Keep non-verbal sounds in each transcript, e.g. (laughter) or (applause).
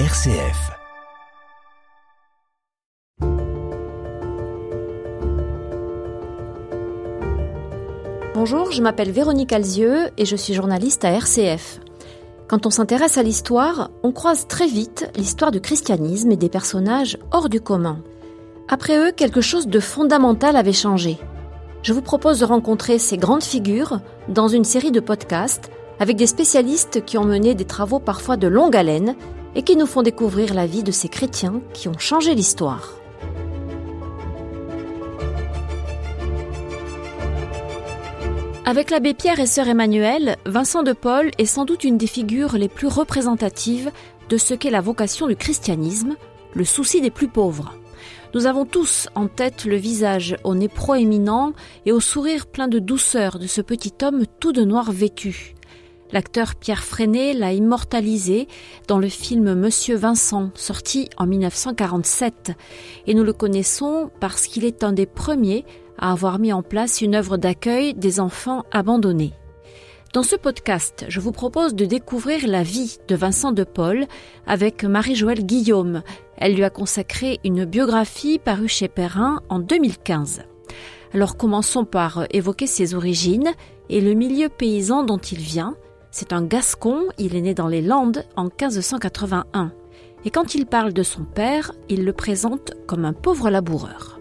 RCF. Bonjour, je m'appelle Véronique Alzieux et je suis journaliste à RCF. Quand on s'intéresse à l'histoire, on croise très vite l'histoire du christianisme et des personnages hors du commun. Après eux, quelque chose de fondamental avait changé. Je vous propose de rencontrer ces grandes figures dans une série de podcasts avec des spécialistes qui ont mené des travaux parfois de longue haleine et qui nous font découvrir la vie de ces chrétiens qui ont changé l'histoire. Avec l'abbé Pierre et sœur Emmanuel, Vincent de Paul est sans doute une des figures les plus représentatives de ce qu'est la vocation du christianisme, le souci des plus pauvres. Nous avons tous en tête le visage au nez proéminent et au sourire plein de douceur de ce petit homme tout de noir vêtu. L'acteur Pierre Freinet l'a immortalisé dans le film Monsieur Vincent, sorti en 1947, et nous le connaissons parce qu'il est un des premiers à avoir mis en place une œuvre d'accueil des enfants abandonnés. Dans ce podcast, je vous propose de découvrir la vie de Vincent de Paul avec Marie-Joëlle Guillaume. Elle lui a consacré une biographie parue chez Perrin en 2015. Alors commençons par évoquer ses origines et le milieu paysan dont il vient. C'est un Gascon, il est né dans les Landes en 1581. Et quand il parle de son père, il le présente comme un pauvre laboureur.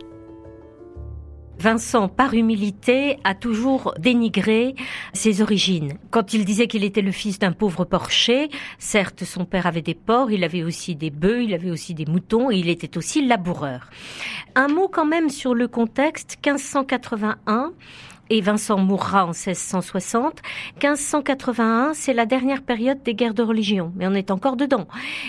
Vincent, par humilité, a toujours dénigré ses origines. Quand il disait qu'il était le fils d'un pauvre porcher, certes, son père avait des porcs, il avait aussi des bœufs, il avait aussi des moutons et il était aussi laboureur. Un mot quand même sur le contexte, 1581, et Vincent mourra en 1660. 1581, c'est la dernière période des guerres de religion, mais on est encore dedans.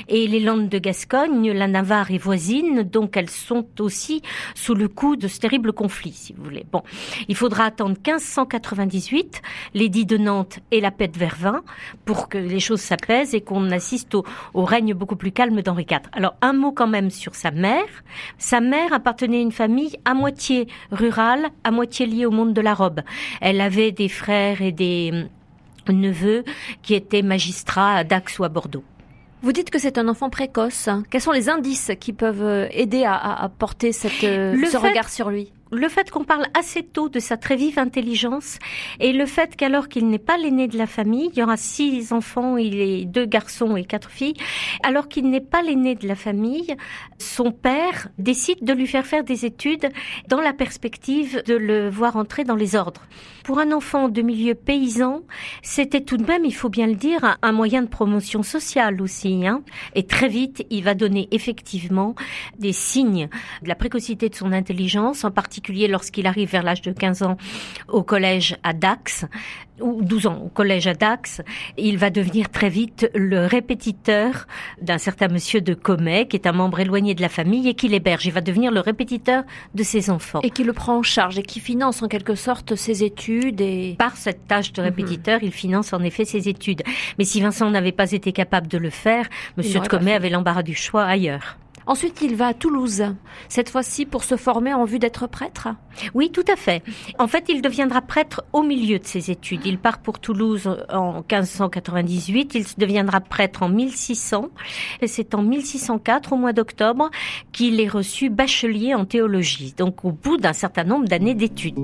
Et les Landes de Gascogne, la Navarre est voisine, donc elles sont aussi sous le coup de ce terrible conflit, si vous voulez. Bon, il faudra attendre 1598, l'édit de Nantes et la paix de Vervins, pour que les choses s'apaisent et qu'on assiste au, règne beaucoup plus calme d'Henri IV. Alors, un mot quand même sur sa mère. Sa mère appartenait à une famille à moitié rurale, à moitié liée au monde de la robe. Elle avait des frères et des euh, neveux qui étaient magistrats à Dax ou à Bordeaux. Vous dites que c'est un enfant précoce. Quels sont les indices qui peuvent euh, aider à, porter cette, euh, ce regard sur lui? Le fait qu'on parle assez tôt de sa très vive intelligence et le fait qu'alors qu'il n'est pas l'aîné de la famille, il y aura six enfants, il est deux garçons et quatre filles, alors qu'il n'est pas l'aîné de la famille, son père décide de lui faire faire des études dans la perspective de le voir entrer dans les ordres. Pour un enfant de milieu paysan, c'était tout de même, il faut bien le dire, un moyen de promotion sociale aussi. Hein. Et très vite, il va donner effectivement des signes de la précocité de son intelligence, en particulier lorsqu'il arrive vers l'âge de 15 ans au collège à Dax, ou 12 ans au collège à Dax, il va devenir très vite le répétiteur d'un certain monsieur de Comet, qui est un membre éloigné de la famille et qui l'héberge. Il va devenir le répétiteur de ses enfants. Et qui le prend en charge et qui finance en quelque sorte ses études et... Par cette tâche de répétiteur, il finance en effet ses études. Mais si Vincent n'avait pas été capable de le faire, monsieur de Comet avait l'embarras du choix ailleurs. Ensuite, il va à Toulouse, cette fois-ci pour se former en vue d'être prêtre Oui, tout à fait. En fait, il deviendra prêtre au milieu de ses études. Il part pour Toulouse en 1598, il deviendra prêtre en 1600, et c'est en 1604, au mois d'octobre, qu'il est reçu bachelier en théologie, donc au bout d'un certain nombre d'années d'études.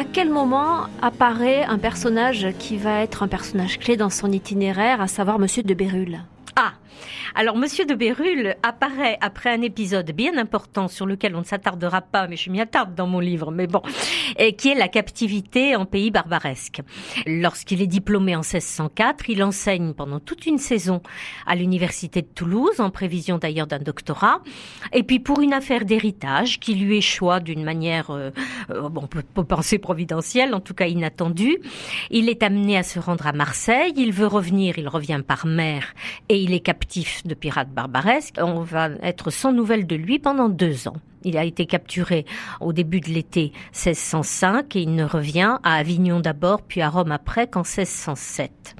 À quel moment apparaît un personnage qui va être un personnage clé dans son itinéraire, à savoir Monsieur de Bérulle? Ah alors, Monsieur de Bérulle apparaît après un épisode bien important sur lequel on ne s'attardera pas, mais je m'y attarde dans mon livre, mais bon, qui est la captivité en pays barbaresque. Lorsqu'il est diplômé en 1604, il enseigne pendant toute une saison à l'université de Toulouse, en prévision d'ailleurs d'un doctorat, et puis pour une affaire d'héritage qui lui échoua d'une manière, euh, euh, on peut penser providentielle, en tout cas inattendue, il est amené à se rendre à Marseille, il veut revenir, il revient par mer, et il est capturé captif de pirates barbaresques. On va être sans nouvelles de lui pendant deux ans. Il a été capturé au début de l'été 1605 et il ne revient à Avignon d'abord, puis à Rome après qu'en 1607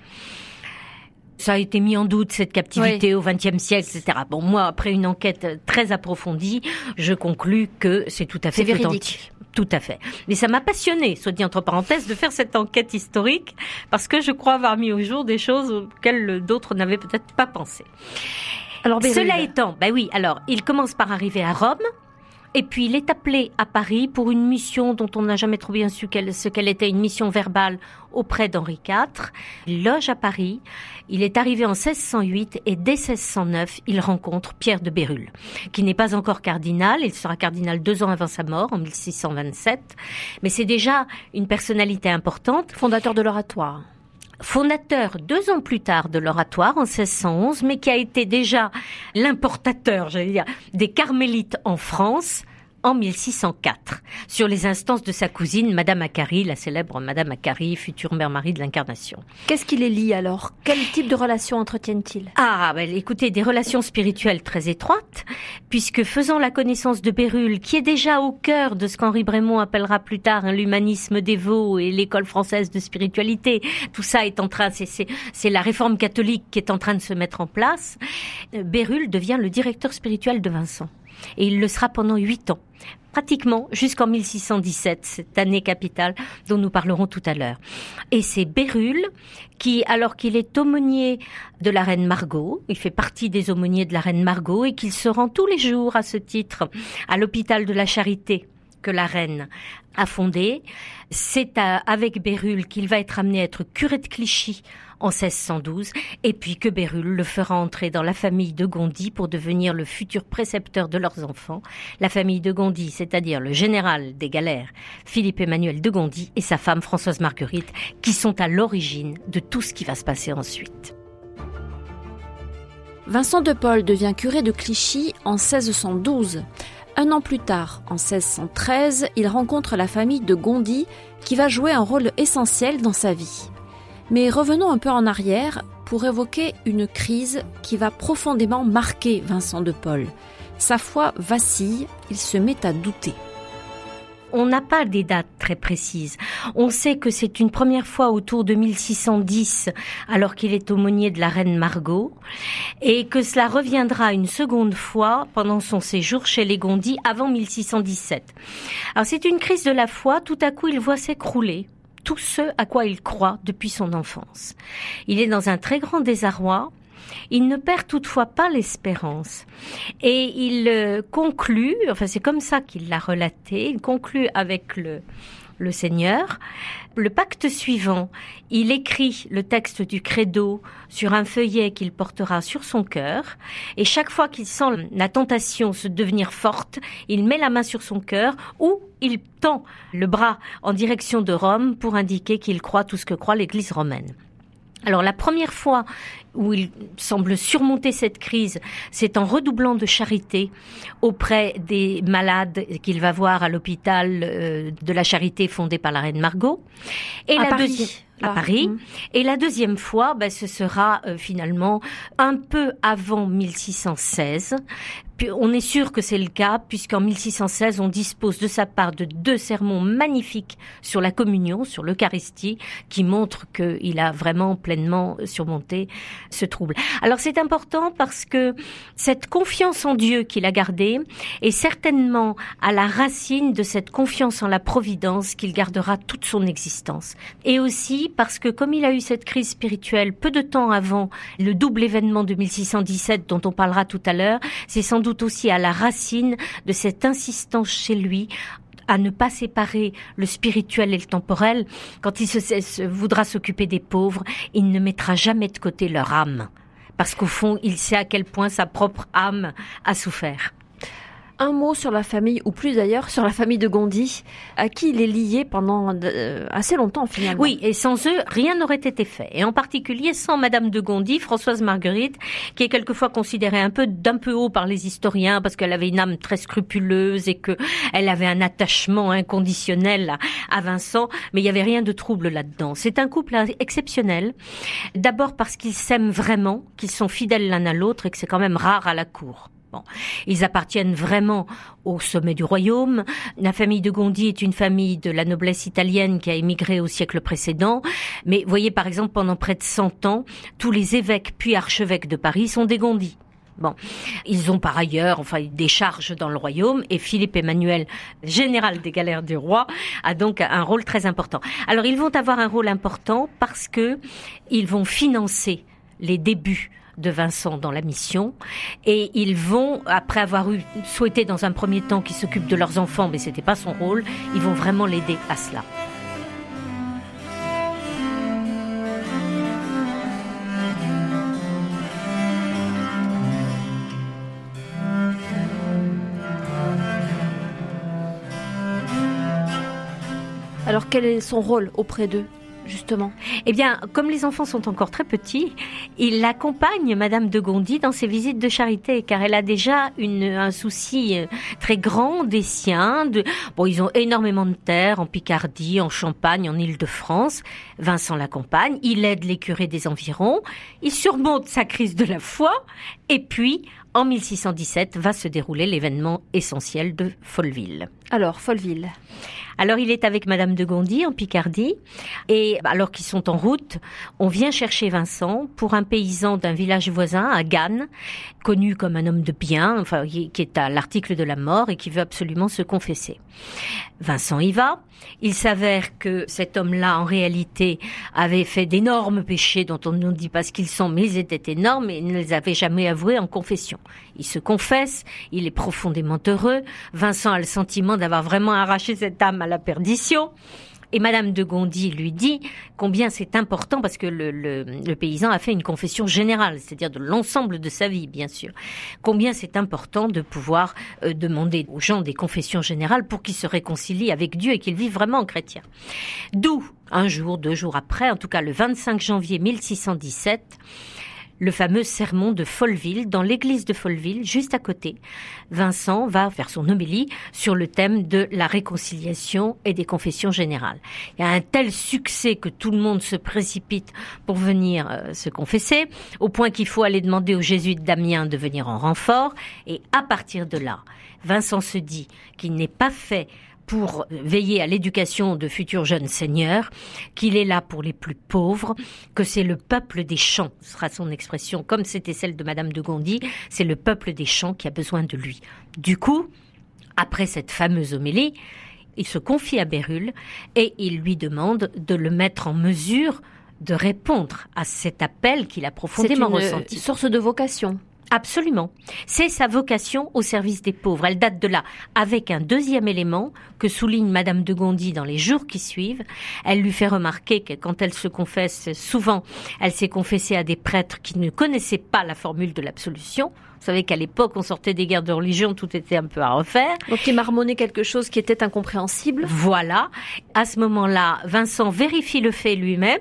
ça a été mis en doute cette captivité au XXe siècle, etc. Bon, moi, après une enquête très approfondie, je conclus que c'est tout à fait véridique. Tout à fait. Mais ça m'a passionné, soit dit entre parenthèses, de faire cette enquête historique parce que je crois avoir mis au jour des choses auxquelles d'autres n'avaient peut-être pas pensé. Alors, Cela étant, ben oui, alors, il commence par arriver à Rome. Et puis il est appelé à Paris pour une mission dont on n'a jamais trop bien su ce qu'elle était, une mission verbale auprès d'Henri IV. Il loge à Paris. Il est arrivé en 1608 et dès 1609, il rencontre Pierre de Bérulle, qui n'est pas encore cardinal. Il sera cardinal deux ans avant sa mort, en 1627. Mais c'est déjà une personnalité importante. Fondateur de l'oratoire fondateur deux ans plus tard de l'oratoire en 1611, mais qui a été déjà l'importateur, j'allais dire, des carmélites en France en 1604, sur les instances de sa cousine, Madame Acari, la célèbre Madame Acari, future mère Marie de l'Incarnation. Qu'est-ce qui les lie alors? Quel type de relations entretiennent-ils? Ah, ben, écoutez, des relations spirituelles très étroites, puisque faisant la connaissance de Bérulle, qui est déjà au cœur de ce qu'Henri Brémond appellera plus tard hein, l'humanisme dévot et l'école française de spiritualité, tout ça est en train, c'est la réforme catholique qui est en train de se mettre en place, euh, Bérulle devient le directeur spirituel de Vincent. Et il le sera pendant huit ans, pratiquement jusqu'en 1617, cette année capitale dont nous parlerons tout à l'heure. Et c'est Bérulle qui, alors qu'il est aumônier de la reine Margot, il fait partie des aumôniers de la reine Margot et qu'il se rend tous les jours à ce titre à l'hôpital de la Charité que la reine fondé. C'est avec Bérulle qu'il va être amené à être curé de Clichy en 1612, et puis que Bérulle le fera entrer dans la famille de Gondy pour devenir le futur précepteur de leurs enfants. La famille de Gondy, c'est-à-dire le général des galères, Philippe Emmanuel de Gondy, et sa femme Françoise Marguerite, qui sont à l'origine de tout ce qui va se passer ensuite. Vincent de Paul devient curé de Clichy en 1612. Un an plus tard, en 1613, il rencontre la famille de Gondy qui va jouer un rôle essentiel dans sa vie. Mais revenons un peu en arrière pour évoquer une crise qui va profondément marquer Vincent de Paul. Sa foi vacille, il se met à douter. On n'a pas des dates très précises. On sait que c'est une première fois autour de 1610, alors qu'il est aumônier de la reine Margot, et que cela reviendra une seconde fois pendant son séjour chez les Gondis avant 1617. Alors c'est une crise de la foi, tout à coup il voit s'écrouler tout ce à quoi il croit depuis son enfance. Il est dans un très grand désarroi. Il ne perd toutefois pas l'espérance. Et il euh, conclut, enfin c'est comme ça qu'il l'a relaté, il conclut avec le, le Seigneur. Le pacte suivant, il écrit le texte du credo sur un feuillet qu'il portera sur son cœur, et chaque fois qu'il sent la tentation se devenir forte, il met la main sur son cœur ou il tend le bras en direction de Rome pour indiquer qu'il croit tout ce que croit l'Église romaine. Alors la première fois où il semble surmonter cette crise, c'est en redoublant de charité auprès des malades qu'il va voir à l'hôpital euh, de la charité fondé par la reine Margot. Et la deuxième à Paris. Mmh. Et la deuxième fois, ben, ce sera euh, finalement un peu avant 1616, on est sûr que c'est le cas, puisqu'en 1616, on dispose de sa part de deux sermons magnifiques sur la communion, sur l'Eucharistie, qui montrent qu'il a vraiment pleinement surmonté trouble. Alors c'est important parce que cette confiance en Dieu qu'il a gardée est certainement à la racine de cette confiance en la providence qu'il gardera toute son existence. Et aussi parce que comme il a eu cette crise spirituelle peu de temps avant le double événement de 1617 dont on parlera tout à l'heure, c'est sans doute aussi à la racine de cette insistance chez lui à ne pas séparer le spirituel et le temporel. Quand il voudra s'occuper des pauvres, il ne mettra jamais de côté leur âme. Parce qu'au fond, il sait à quel point sa propre âme a souffert. Un mot sur la famille, ou plus d'ailleurs, sur la famille de Gondi, à qui il est lié pendant euh, assez longtemps finalement. Oui, et sans eux, rien n'aurait été fait. Et en particulier sans Madame de Gondi, Françoise Marguerite, qui est quelquefois considérée un peu d'un peu haut par les historiens parce qu'elle avait une âme très scrupuleuse et que elle avait un attachement inconditionnel à Vincent, mais il n'y avait rien de trouble là-dedans. C'est un couple exceptionnel. D'abord parce qu'ils s'aiment vraiment, qu'ils sont fidèles l'un à l'autre et que c'est quand même rare à la cour. Bon. Ils appartiennent vraiment au sommet du royaume. La famille de Gondi est une famille de la noblesse italienne qui a émigré au siècle précédent. Mais voyez, par exemple, pendant près de 100 ans, tous les évêques puis archevêques de Paris sont des Gondi. Bon, ils ont par ailleurs, enfin, des charges dans le royaume et Philippe Emmanuel, général des galères du roi, a donc un rôle très important. Alors, ils vont avoir un rôle important parce que ils vont financer les débuts de Vincent dans la mission et ils vont, après avoir eu souhaité dans un premier temps qu'il s'occupe de leurs enfants, mais c'était pas son rôle, ils vont vraiment l'aider à cela. Alors quel est son rôle auprès d'eux? Justement Eh bien, comme les enfants sont encore très petits, il accompagne Madame de Gondi dans ses visites de charité, car elle a déjà une, un souci euh, très grand des siens. Bon, ils ont énormément de terres en Picardie, en Champagne, en Île-de-France. Vincent l'accompagne, il aide les curés des environs, il surmonte sa crise de la foi, et puis, en 1617, va se dérouler l'événement essentiel de Folleville. Alors, Folleville. Alors il est avec Madame de Gondi en Picardie et alors qu'ils sont en route, on vient chercher Vincent pour un paysan d'un village voisin à Gannes, connu comme un homme de bien, enfin qui est à l'article de la mort et qui veut absolument se confesser. Vincent y va. Il s'avère que cet homme-là, en réalité, avait fait d'énormes péchés dont on ne dit pas ce qu'ils sont, mais ils étaient énormes et il ne les avait jamais avoués en confession. Il se confesse, il est profondément heureux. Vincent a le sentiment d'avoir vraiment arraché cette âme à la perdition. Et Madame de Gondi lui dit combien c'est important parce que le, le, paysan a fait une confession générale, c'est-à-dire de l'ensemble de sa vie, bien sûr. Combien c'est important de pouvoir euh, demander aux gens des confessions générales pour qu'ils se réconcilient avec Dieu et qu'ils vivent vraiment en chrétien. D'où, un jour, deux jours après, en tout cas le 25 janvier 1617, le fameux sermon de Folleville, dans l'église de Folleville, juste à côté. Vincent va faire son homélie sur le thème de la réconciliation et des confessions générales. Il y a un tel succès que tout le monde se précipite pour venir euh, se confesser, au point qu'il faut aller demander au jésuite Damien de venir en renfort, et à partir de là, Vincent se dit qu'il n'est pas fait pour veiller à l'éducation de futurs jeunes seigneurs, qu'il est là pour les plus pauvres, que c'est le peuple des champs, ce sera son expression, comme c'était celle de Madame de Gondi, c'est le peuple des champs qui a besoin de lui. Du coup, après cette fameuse homélie, il se confie à Bérulle et il lui demande de le mettre en mesure de répondre à cet appel qu'il a profondément ressenti. Source de vocation. Absolument. C'est sa vocation au service des pauvres. Elle date de là, avec un deuxième élément que souligne Madame de Gondi dans les jours qui suivent. Elle lui fait remarquer que quand elle se confesse, souvent, elle s'est confessée à des prêtres qui ne connaissaient pas la formule de l'absolution. Vous savez qu'à l'époque, on sortait des guerres de religion, tout était un peu à refaire. Donc il marmonnait quelque chose qui était incompréhensible. Voilà. À ce moment-là, Vincent vérifie le fait lui-même.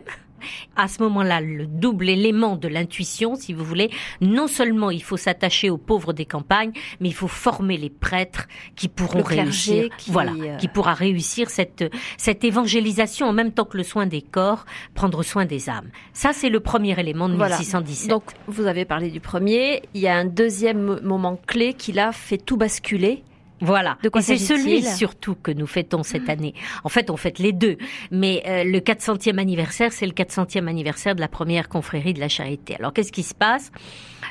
À ce moment-là, le double élément de l'intuition, si vous voulez, non seulement il faut s'attacher aux pauvres des campagnes, mais il faut former les prêtres qui pourront réussir, qui... voilà, euh, qui pourra réussir cette cette évangélisation en même temps que le soin des corps, prendre soin des âmes. Ça, c'est le premier élément de 1617. Donc, vous avez parlé du premier. Il y a un deuxième moment clé qui l'a fait tout basculer. Voilà. De quoi c'est celui surtout que nous fêtons cette année. En fait, on fête les deux. Mais euh, le 400e anniversaire, c'est le 400e anniversaire de la première confrérie de la Charité. Alors, qu'est-ce qui se passe?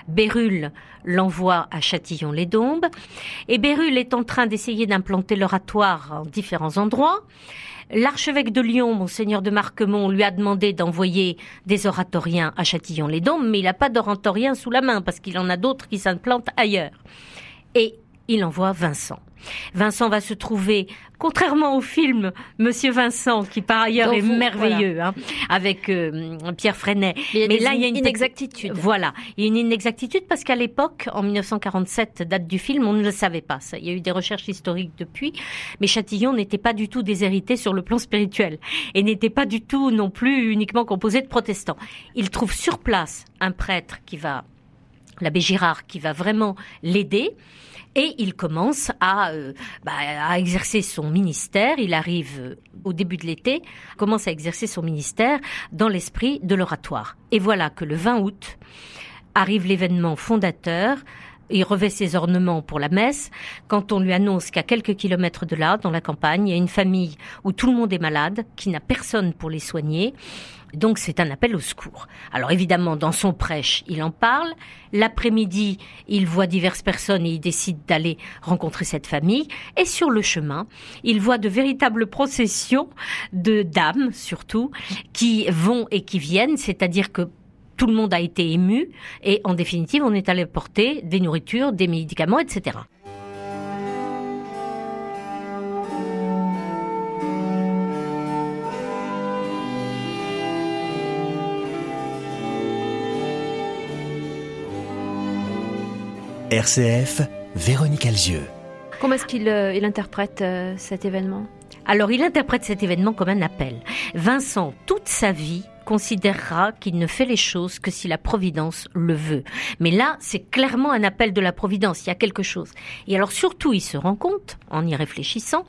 Bérulle l'envoie à Châtillon-les-Dombes. Et Bérulle est en train d'essayer d'implanter l'oratoire en différents endroits. L'archevêque de Lyon, monseigneur de Marquemont, lui a demandé d'envoyer des oratoriens à Châtillon-les-Dombes, mais il n'a pas d'oratoriens sous la main parce qu'il en a d'autres qui s'implantent ailleurs. Et il envoie Vincent. Vincent va se trouver, contrairement au film Monsieur Vincent, qui par ailleurs est merveilleux, hein, avec euh, Pierre Freinet. Mais, là, il y a une inexactitude. Voilà, il y a une inexactitude parce qu'à l'époque, en 1947, date du film, on ne le savait pas. Ça. Il y a eu des recherches historiques depuis, mais Châtillon n'était pas du tout déshérité sur le plan spirituel et n'était pas du tout non plus uniquement composé de protestants. Il trouve sur place un prêtre qui va l'abbé Girard qui va vraiment l'aider et il commence à, euh, bah, à exercer son ministère. Il arrive euh, au début de l'été, commence à exercer son ministère dans l'esprit de l'oratoire. Et voilà que le 20 août arrive l'événement fondateur. Il revêt ses ornements pour la messe quand on lui annonce qu'à quelques kilomètres de là, dans la campagne, il y a une famille où tout le monde est malade, qui n'a personne pour les soigner donc c'est un appel au secours. Alors évidemment, dans son prêche, il en parle. L'après-midi, il voit diverses personnes et il décide d'aller rencontrer cette famille. Et sur le chemin, il voit de véritables processions de dames, surtout, qui vont et qui viennent, c'est-à-dire que tout le monde a été ému et en définitive, on est allé porter des nourritures, des médicaments, etc. RCF, Véronique Alzieux. Comment est-ce qu'il euh, interprète euh, cet événement? Alors, il interprète cet événement comme un appel. Vincent, toute sa vie, considérera qu'il ne fait les choses que si la Providence le veut. Mais là, c'est clairement un appel de la Providence, il y a quelque chose. Et alors surtout, il se rend compte, en y réfléchissant,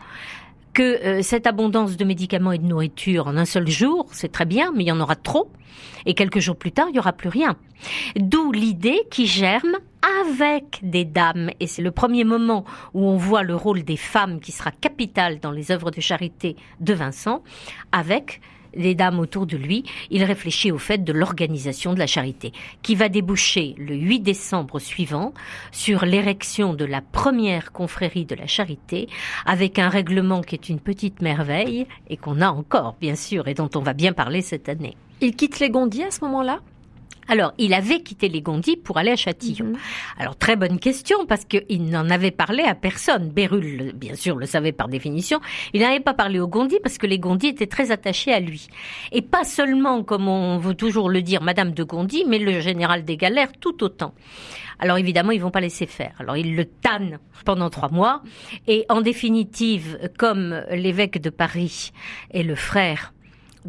que euh, cette abondance de médicaments et de nourriture en un seul jour, c'est très bien, mais il y en aura trop. Et quelques jours plus tard, il n'y aura plus rien. D'où l'idée qui germe avec des dames. Et c'est le premier moment où on voit le rôle des femmes qui sera capital dans les œuvres de charité de Vincent, avec les dames autour de lui, il réfléchit au fait de l'organisation de la charité, qui va déboucher le 8 décembre suivant sur l'érection de la première confrérie de la charité, avec un règlement qui est une petite merveille, et qu'on a encore, bien sûr, et dont on va bien parler cette année. Il quitte les Gondis à ce moment-là? Alors, il avait quitté les Gondis pour aller à Châtillon. Mhm. Alors, très bonne question, parce qu'il n'en avait parlé à personne. Bérulle, bien sûr, le savait par définition. Il n'avait pas parlé aux Gondis, parce que les Gondis étaient très attachés à lui. Et pas seulement, comme on veut toujours le dire, Madame de Gondy, mais le général des Galères tout autant. Alors évidemment, ils vont pas laisser faire. Alors ils le tannent pendant trois mois. Et en définitive, comme l'évêque de Paris est le frère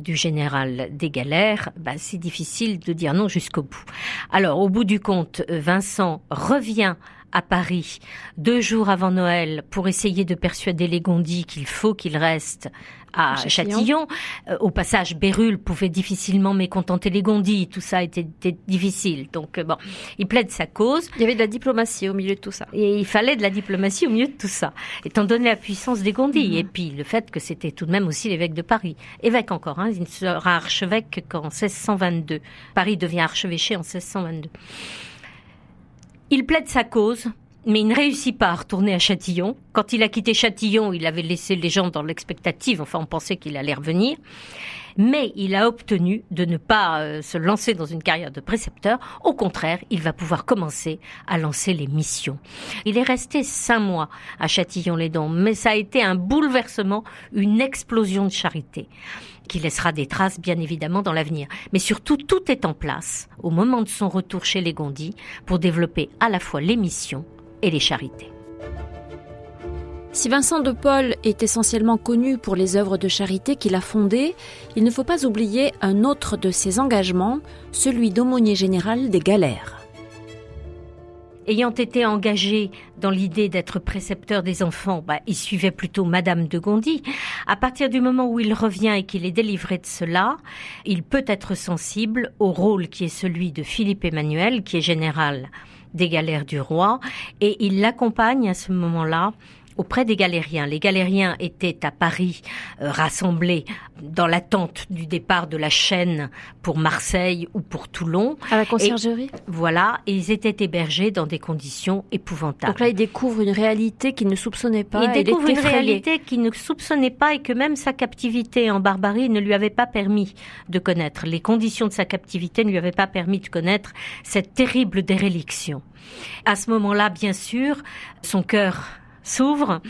du général des galères, bah, c'est difficile de dire non jusqu'au bout. Alors, au bout du compte, Vincent revient à Paris deux jours avant Noël pour essayer de persuader les Gondis qu'il faut qu'il reste à Châtillon. Euh, au passage, Bérulle pouvait difficilement mécontenter les Gondis. Tout ça était, difficile. Donc euh, bon, il plaide sa cause. Il y avait de la diplomatie au milieu de tout ça. Et il fallait de la diplomatie au milieu de tout ça, étant donné la puissance des Gondis mhm. et puis le fait que c'était tout de même aussi l'évêque de Paris, évêque encore. Hein, il ne sera archevêque qu'en 1622. Paris devient archevêché en 1622. Il plaide sa cause, mais il ne réussit pas à retourner à Châtillon. Quand il a quitté Châtillon, il avait laissé les gens dans l'expectative, enfin on pensait qu'il allait revenir. Mais il a obtenu de ne pas euh, se lancer dans une carrière de précepteur. Au contraire, il va pouvoir commencer à lancer les missions. Il est resté cinq mois à Châtillon-les-Dons, mais ça a été un bouleversement, une explosion de charité qui laissera des traces bien évidemment dans l'avenir. Mais surtout, tout est en place au moment de son retour chez les Gondis pour développer à la fois les missions et les charités. Si Vincent de Paul est essentiellement connu pour les œuvres de charité qu'il a fondées, il ne faut pas oublier un autre de ses engagements, celui d'aumônier général des galères ayant été engagé dans l'idée d'être précepteur des enfants, bah, il suivait plutôt Madame de Gondy. À partir du moment où il revient et qu'il est délivré de cela, il peut être sensible au rôle qui est celui de Philippe Emmanuel, qui est général des galères du roi, et il l'accompagne à ce moment-là auprès des galériens. Les galériens étaient à Paris euh, rassemblés dans l'attente du départ de la chaîne pour Marseille ou pour Toulon. À la conciergerie? Voilà, et ils étaient hébergés dans des conditions épouvantables. Donc là, ils découvrent une réalité qu'ils ne soupçonnaient pas. Il découvre une réalité qu'il ne soupçonnait pas et que même sa captivité en barbarie ne lui avait pas permis de connaître. Les conditions de sa captivité ne lui avaient pas permis de connaître cette terrible déréliction. À ce moment-là, bien sûr, son cœur s'ouvre.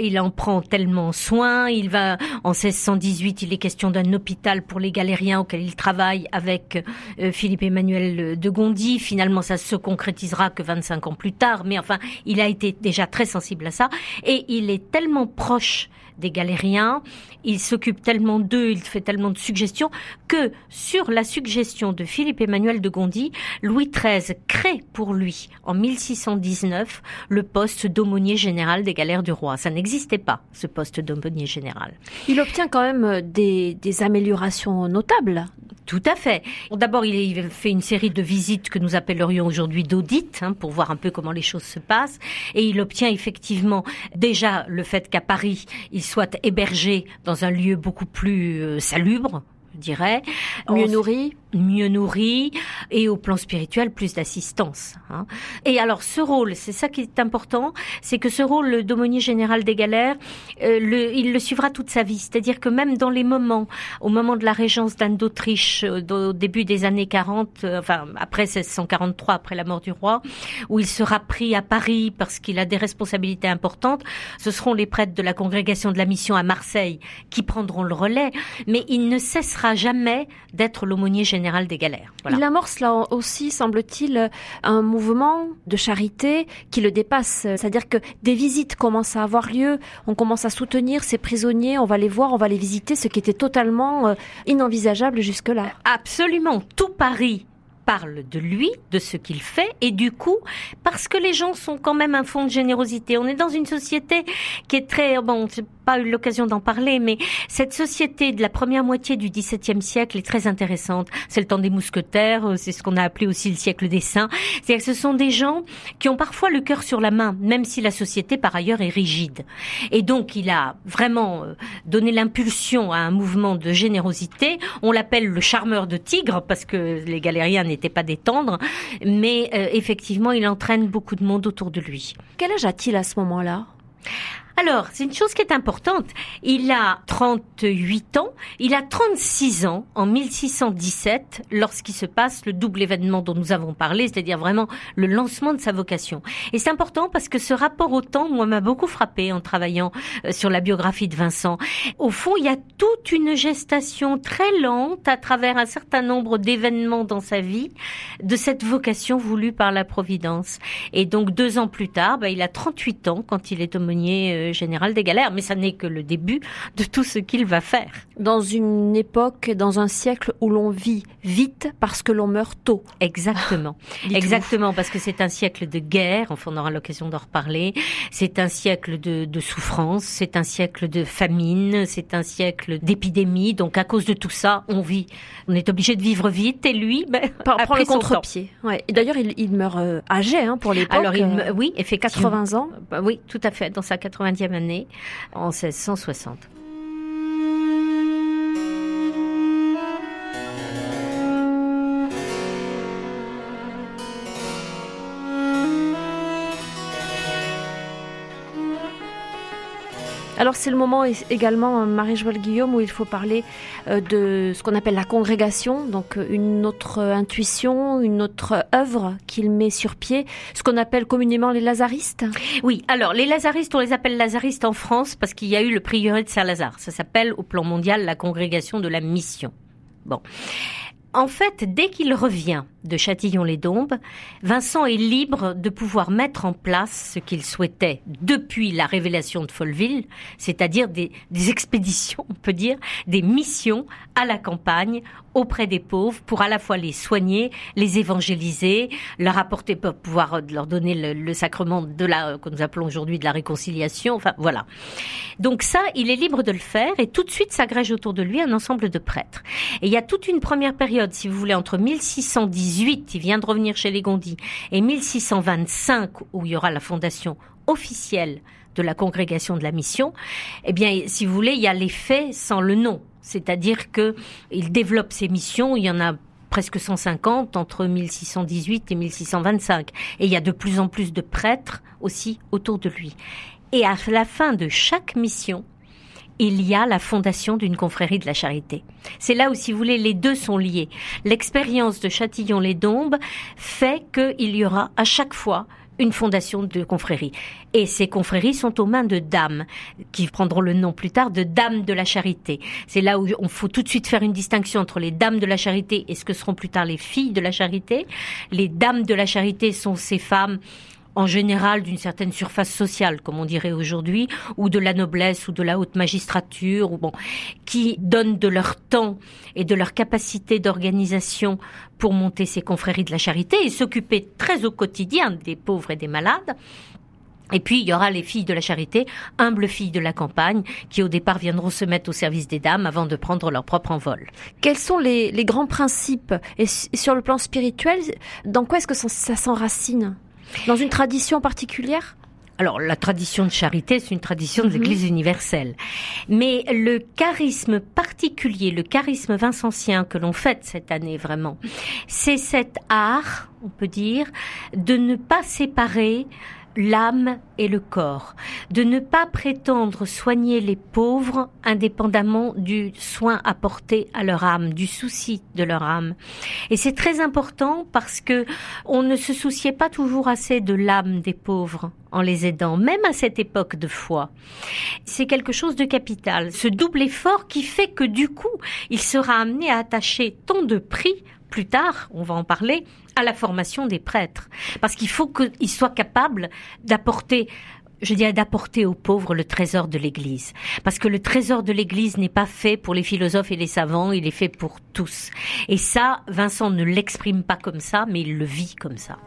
Il en prend tellement soin. Il va, en 1618, il est question d'un hôpital pour les galériens auquel il travaille avec euh, Philippe Emmanuel de Gondi. Finalement, ça se concrétisera que 25 ans plus tard. Mais enfin, il a été déjà très sensible à ça. Et il est tellement proche des galériens. Il s'occupe tellement d'eux, il fait tellement de suggestions que sur la suggestion de Philippe Emmanuel de Gondi, Louis XIII crée pour lui en 1619 le poste d'aumônier général des galères du roi. Ça n'existait pas, ce poste d'aumônier général. Il obtient quand même euh, des, des améliorations notables. Tout à fait. D'abord, il fait une série de visites que nous appellerions aujourd'hui d'audit, hein, pour voir un peu comment les choses se passent. Et il obtient effectivement déjà le fait qu'à Paris, il soit hébergé dans un lieu beaucoup plus euh, salubre, je dirais. Mieux nourri mieux nourri et au plan spirituel plus d'assistance. Hein. Et alors ce rôle, c'est ça qui est important, c'est que ce rôle d'aumônier général des galères, euh, il le suivra toute sa vie. C'est-à-dire que même dans les moments, au moment de la régence d'Anne d'Autriche, euh, au début des années 40, euh, enfin après 1643, après la mort du roi, où il sera pris à Paris parce qu'il a des responsabilités importantes, ce seront les prêtres de la congrégation de la mission à Marseille qui prendront le relais, mais il ne cessera jamais d'être l'aumônier général des galères. Il amorce là aussi, semble-t-il, un mouvement de charité qui le dépasse. C'est-à-dire que des visites commencent à avoir lieu, on commence à soutenir ces prisonniers, on va les voir, on va les visiter, ce qui était totalement euh, inenvisageable jusque-là. Absolument, tout Paris parle de lui, de ce qu'il fait, et du coup, parce que les gens sont quand même un fond de générosité. On est dans une société qui est très, bon, pas eu l'occasion d'en parler, mais cette société de la première moitié du XVIIe siècle est très intéressante. C'est le temps des mousquetaires, euh, c'est ce qu'on a appelé aussi le siècle des saints. C'est-à-dire que ce sont des gens qui ont parfois le cœur sur la main, même si la société par ailleurs est rigide. Et donc il a vraiment euh, donné l'impulsion à un mouvement de générosité. On l'appelle le charmeur de tigres parce que les galériens n'étaient pas des tendres, mais euh, effectivement il entraîne beaucoup de monde autour de lui. Quel âge a-t-il à ce moment-là? Alors, c'est une chose qui est importante. Il a 38 ans, il a 36 ans en 1617 lorsqu'il se passe le double événement dont nous avons parlé, c'est-à-dire vraiment le lancement de sa vocation. Et c'est important parce que ce rapport au temps, moi, m'a beaucoup frappé en travaillant euh, sur la biographie de Vincent. Au fond, il y a toute une gestation très lente à travers un certain nombre d'événements dans sa vie de cette vocation voulue par la Providence. Et donc, deux ans plus tard, bah, il a 38 ans quand il est aumônier euh, général des galères, mais ça n'est que le début de tout ce qu'il va faire. Dans une époque, dans un siècle où l'on vit vite parce que l'on meurt tôt. Exactement. (laughs) Exactement, parce que c'est un siècle de guerre, enfin on aura l'occasion d'en reparler, c'est un siècle de, de souffrance, c'est un siècle de famine, c'est un siècle d'épidémie, donc à cause de tout ça, on vit, on est obligé de vivre vite, et lui, ben, prend le contre-pied. Ouais. Et d'ailleurs, il, il meurt euh, âgé hein, pour l'époque. Alors, il, oui, effectivement. 80 ans. Bah oui, tout à fait, dans sa 80 année en 1660. Alors c'est le moment également, euh, Marie-Joëlle Guillaume, où il faut parler euh, de ce qu'on appelle la congrégation, donc euh, une autre intuition, une autre œuvre qu'il met sur pied, ce qu'on appelle communément les lazaristes. Oui, alors les lazaristes, on les appelle lazaristes en France parce qu'il y a eu le prieuré de Saint-Lazare. Ça s'appelle au plan mondial la congrégation de la mission. Bon. En fait, dès qu'il revient de Châtillon-les-Dombes, Vincent est libre de pouvoir mettre en place ce qu'il souhaitait depuis la révélation de Folleville, c'est-à-dire des, expéditions, on peut dire, des missions à la campagne auprès des pauvres pour à la fois les soigner, les évangéliser, leur apporter, pouvoir leur donner le, le sacrement de la, que nous appelons aujourd'hui de la réconciliation, enfin voilà. Donc ça, il est libre de le faire et tout de suite s'agrège autour de lui un ensemble de prêtres. Et il y a toute une première période, si vous voulez, entre 1618 1618, il vient de revenir chez les Gondis, et 1625, où il y aura la fondation officielle de la congrégation de la mission, eh bien, si vous voulez, il y a les faits sans le nom. C'est-à-dire que il développe ses missions, il y en a presque 150 entre 1618 et 1625. Et il y a de plus en plus de prêtres aussi autour de lui. Et à la fin de chaque mission, il y a la fondation d'une confrérie de la charité. C'est là où, si vous voulez, les deux sont liés. L'expérience de Châtillon-les-Dombes fait qu'il y aura à chaque fois une fondation de confrérie. Et ces confréries sont aux mains de dames, qui prendront le nom plus tard de dames de la charité. C'est là où on faut tout de suite faire une distinction entre les dames de la charité et ce que seront plus tard les filles de la charité. Les dames de la charité sont ces femmes en général d'une certaine surface sociale, comme on dirait aujourd'hui, ou de la noblesse ou de la haute magistrature, ou bon, qui donnent de leur temps et de leur capacité d'organisation pour monter ces confréries de la charité et s'occuper très au quotidien des pauvres et des malades. Et puis, il y aura les filles de la charité, humbles filles de la campagne, qui au départ viendront se mettre au service des dames avant de prendre leur propre envol. Quels sont les, grands principes? Et sur le plan spirituel, dans quoi est-ce que ça s'enracine? Dans une tradition particulière? Alors, la tradition de charité, c'est une tradition de mhm. l'Église universelle. Mais le charisme particulier, le charisme vincentien que l'on fête cette année vraiment, c'est cet art, on peut dire, de ne pas séparer l'âme et le corps, de ne pas prétendre soigner les pauvres indépendamment du soin apporté à leur âme, du souci de leur âme. Et c'est très important parce que on ne se souciait pas toujours assez de l'âme des pauvres en les aidant, même à cette époque de foi. C'est quelque chose de capital, ce double effort qui fait que du coup, il sera amené à attacher tant de prix plus tard, on va en parler, à la formation des prêtres. Parce qu'il faut qu'ils soient capables d'apporter je dirais d'apporter aux pauvres le trésor de l'Église. Parce que le trésor de l'Église n'est pas fait pour les philosophes et les savants, il est fait pour tous. Et ça, Vincent ne l'exprime pas comme ça, mais il le vit comme ça.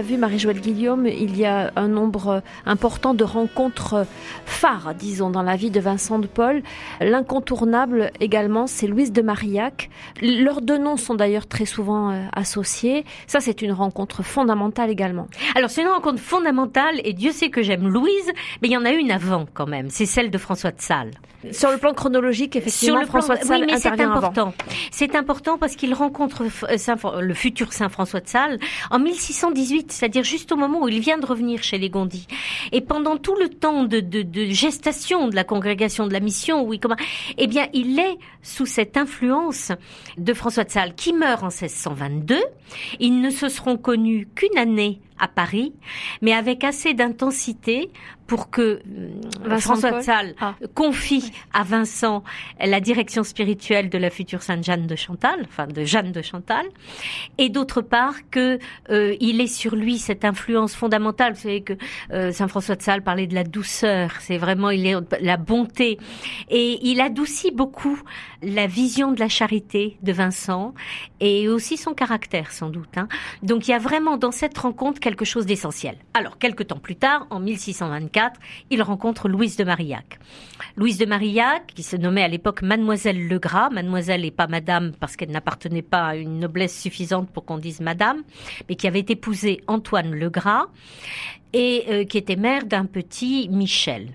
L'a vu, Marie-Joëlle Guillaume, il y a un nombre important de rencontres phares, disons, dans la vie de Vincent de Paul. L'incontournable également, c'est Louise de Marillac. Leurs deux noms sont d'ailleurs très souvent euh, associés. Ça, c'est une rencontre fondamentale également. Alors, c'est une rencontre fondamentale et Dieu sait que j'aime Louise, mais il y en a une avant quand même. C'est celle de François de Sales. Sur le plan chronologique, effectivement, Sur le François de Sales oui, mais c'est important. C'est important parce qu'il rencontre euh, le futur Saint François de Sales en 1618 c'est-à-dire juste au moment où il vient de revenir chez les Gondis. Et pendant tout le temps de, gestation de la congrégation de la mission, oui, comment, eh bien, il est sous cette influence de François de Sales, qui meurt en 1622. Ils ne se seront connus qu'une année à Paris, mais avec assez d'intensité pour que euh, François de Sales ah. confie à Vincent la direction spirituelle de la future Sainte Jeanne de Chantal, enfin de Jeanne de Chantal, et d'autre part que euh, il est sur lui cette influence fondamentale. Vous savez que euh, Saint François de Sales parlait de la douceur, c'est vraiment il est la bonté, et il adoucit beaucoup la vision de la charité de Vincent et aussi son caractère sans doute. Hein. Donc il y a vraiment dans cette rencontre quelque chose d'essentiel. Alors, quelques temps plus tard, en 1624, il rencontre Louise de Marillac. Louise de Marillac, qui se nommait à l'époque Mademoiselle Legras, Mademoiselle et pas Madame parce qu'elle n'appartenait pas à une noblesse suffisante pour qu'on dise Madame, mais qui avait épousé Antoine Legras et euh, qui était mère d'un petit Michel.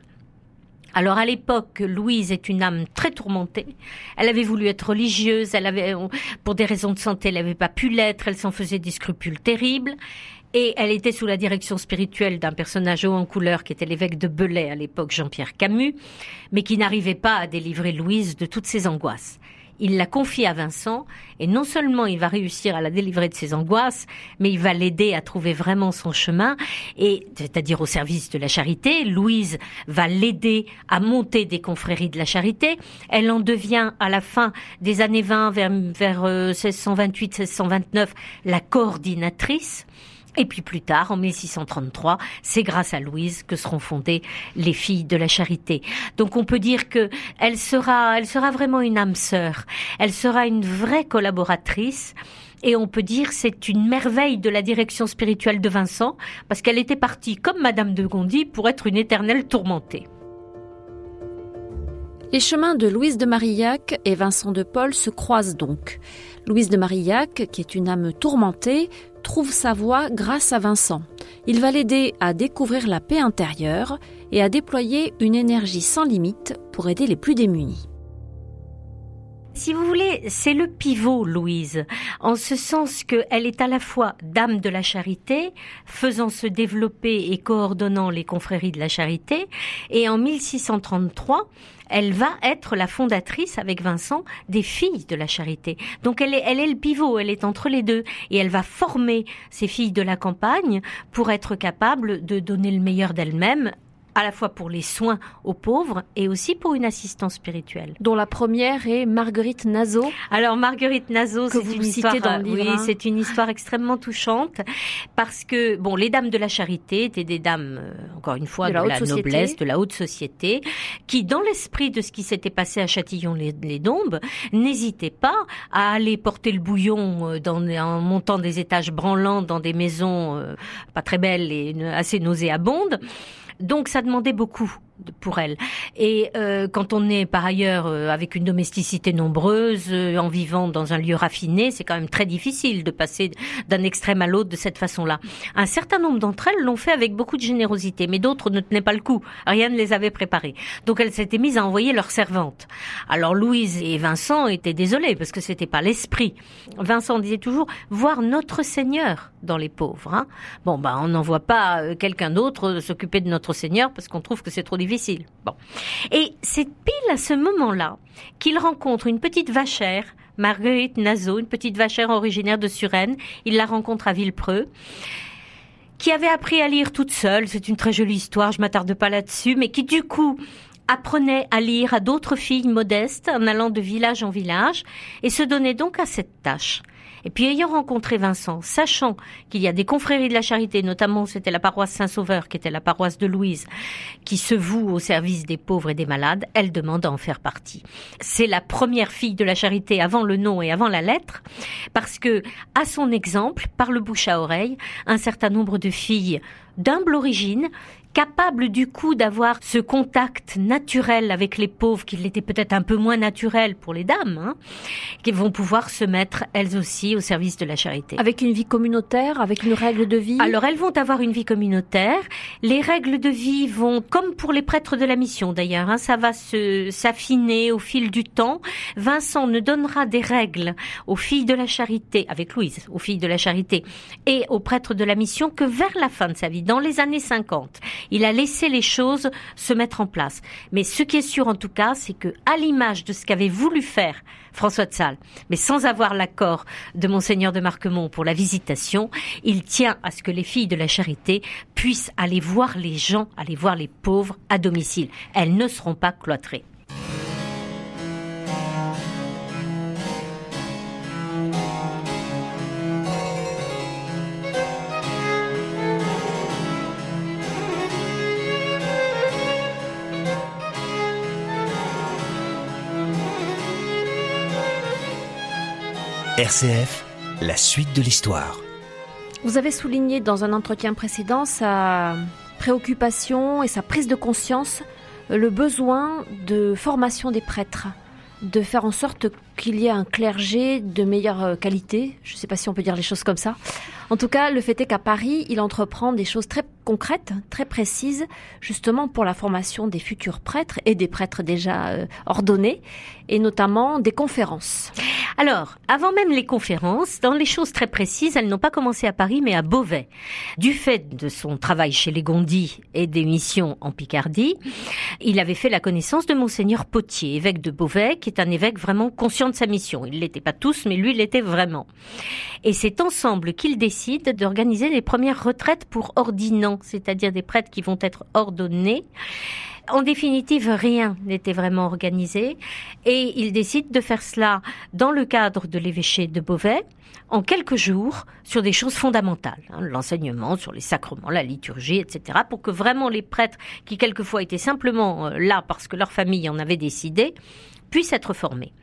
Alors à l'époque, Louise est une âme très tourmentée. Elle avait voulu être religieuse, elle avait, pour des raisons de santé, elle n'avait pas pu l'être, elle s'en faisait des scrupules terribles. Et elle était sous la direction spirituelle d'un personnage haut en couleur qui était l'évêque de Belay à l'époque, Jean-Pierre Camus, mais qui n'arrivait pas à délivrer Louise de toutes ses angoisses. Il la confie à Vincent, et non seulement il va réussir à la délivrer de ses angoisses, mais il va l'aider à trouver vraiment son chemin, et c'est-à-dire au service de la charité. Louise va l'aider à monter des confréries de la charité. Elle en devient à la fin des années 20, vers, vers 1628-1629, euh, la coordinatrice. Et puis plus tard, en 1633, c'est grâce à Louise que seront fondées les filles de la charité. Donc on peut dire que elle sera, elle sera vraiment une âme sœur. Elle sera une vraie collaboratrice. Et on peut dire c'est une merveille de la direction spirituelle de Vincent, parce qu'elle était partie, comme Madame de Gondi, pour être une éternelle tourmentée. Les chemins de Louise de Marillac et Vincent de Paul se croisent donc. Louise de Marillac, qui est une âme tourmentée, trouve sa voie grâce à Vincent. Il va l'aider à découvrir la paix intérieure et à déployer une énergie sans limite pour aider les plus démunis. Si vous voulez, c'est le pivot, Louise, en ce sens qu'elle est à la fois dame de la charité, faisant se développer et coordonnant les confréries de la charité, et en 1633, elle va être la fondatrice avec Vincent des filles de la charité. Donc elle est, elle est le pivot, elle est entre les deux et elle va former ces filles de la campagne pour être capable de donner le meilleur d'elles-mêmes à la fois pour les soins aux pauvres et aussi pour une assistance spirituelle. Dont la première est Marguerite Nazo. Alors Marguerite Nazo, c'est une histoire, dans le oui, hein. c'est une histoire extrêmement touchante parce que bon, les dames de la charité étaient des dames, euh, encore une fois, de, la, noblesse, de la haute société, qui, dans l'esprit de ce qui s'était passé à Châtillon-les-Dombes, n'hésitaient pas à aller porter le bouillon euh, dans, en montant des étages branlants dans des maisons euh, pas très belles et assez nauséabondes. Donc ça demandait beaucoup pour elle. Et euh, quand on est par ailleurs euh, avec une domesticité nombreuse, euh, en vivant dans un lieu raffiné, c'est quand même très difficile de passer d'un extrême à l'autre de cette façon-là. Un certain nombre d'entre elles l'ont fait avec beaucoup de générosité, mais d'autres ne tenaient pas le coup. Rien ne les avait préparées. Donc elles s'étaient mises à envoyer leurs servantes. Alors Louise et Vincent étaient désolés parce que c'était pas l'esprit. Vincent disait toujours voir notre Seigneur dans les pauvres. Hein. Bon, bah on n'envoie pas quelqu'un d'autre s'occuper de notre Seigneur parce qu'on trouve que c'est trop difficile Bon. Et c'est pile à ce moment-là qu'il rencontre une petite vachère, Marguerite Nazo, une petite vachère originaire de Suresnes. Il la rencontre à Villepreux qui avait appris à lire toute seule. C'est une très jolie histoire, je m'attarde pas là-dessus, mais qui du coup apprenait à lire à d'autres filles modestes en allant de village en village et se donnait donc à cette tâche. Et puis ayant rencontré Vincent, sachant qu'il y a des confréries de la charité, notamment c'était la paroisse Saint-Sauveur, qui était la paroisse de Louise, qui se voue au service des pauvres et des malades, elle demande à en faire partie. C'est la première fille de la charité avant le nom et avant la lettre, parce que, à son exemple, par le bouche à oreille, un certain nombre de filles d'humble origine capable du coup d'avoir ce contact naturel avec les pauvres, qui l'était peut-être un peu moins naturel pour les dames, hein, qui vont pouvoir se mettre elles aussi au service de la charité. Avec une vie communautaire, avec une règle de vie? Alors elles vont avoir une vie communautaire. Les règles de vie vont, comme pour les prêtres de la mission d'ailleurs, hein, ça va se s'affiner au fil du temps. Vincent ne donnera des règles aux filles de la charité, avec Louise, aux filles de la charité, et aux prêtres de la mission que vers la fin de sa vie, dans les années 50. Il a laissé les choses se mettre en place. Mais ce qui est sûr en tout cas, c'est que, à l'image de ce qu'avait voulu faire François de Sales, mais sans avoir l'accord de monseigneur de Marquemont pour la visitation, il tient à ce que les filles de la charité puissent aller voir les gens, aller voir les pauvres à domicile. Elles ne seront pas cloîtrées. RCF, la suite de l'histoire. Vous avez souligné dans un entretien précédent sa préoccupation et sa prise de conscience, le besoin de formation des prêtres, de faire en sorte qu'il y ait un clergé de meilleure euh, qualité. Je ne sais pas si on peut dire les choses comme ça. En tout cas, le fait est qu'à Paris, il entreprend des choses très concrètes, très précises, justement pour la formation des futurs prêtres et des prêtres déjà euh, ordonnés, et notamment des conférences. Alors, avant même les conférences, dans les choses très précises, elles n'ont pas commencé à Paris, mais à Beauvais. Du fait de son travail chez les Gondis et des missions en Picardie, il avait fait la connaissance de Monseigneur Potier, évêque de Beauvais, qui est un évêque vraiment conscient de sa mission. Il l'était pas tous, mais lui, l'était vraiment. Et c'est ensemble qu'ils décident d'organiser les premières retraites pour ordinants, c'est-à-dire des prêtres qui vont être ordonnés En définitive, rien n'était vraiment organisé et il décide de faire cela dans le cadre de l'évêché de Beauvais en quelques jours sur des choses fondamentales, hein, l'enseignement sur les sacrements, la liturgie, etc., pour que vraiment les prêtres, qui quelquefois étaient simplement euh, là parce que leur famille en avait décidé, puissent être formés.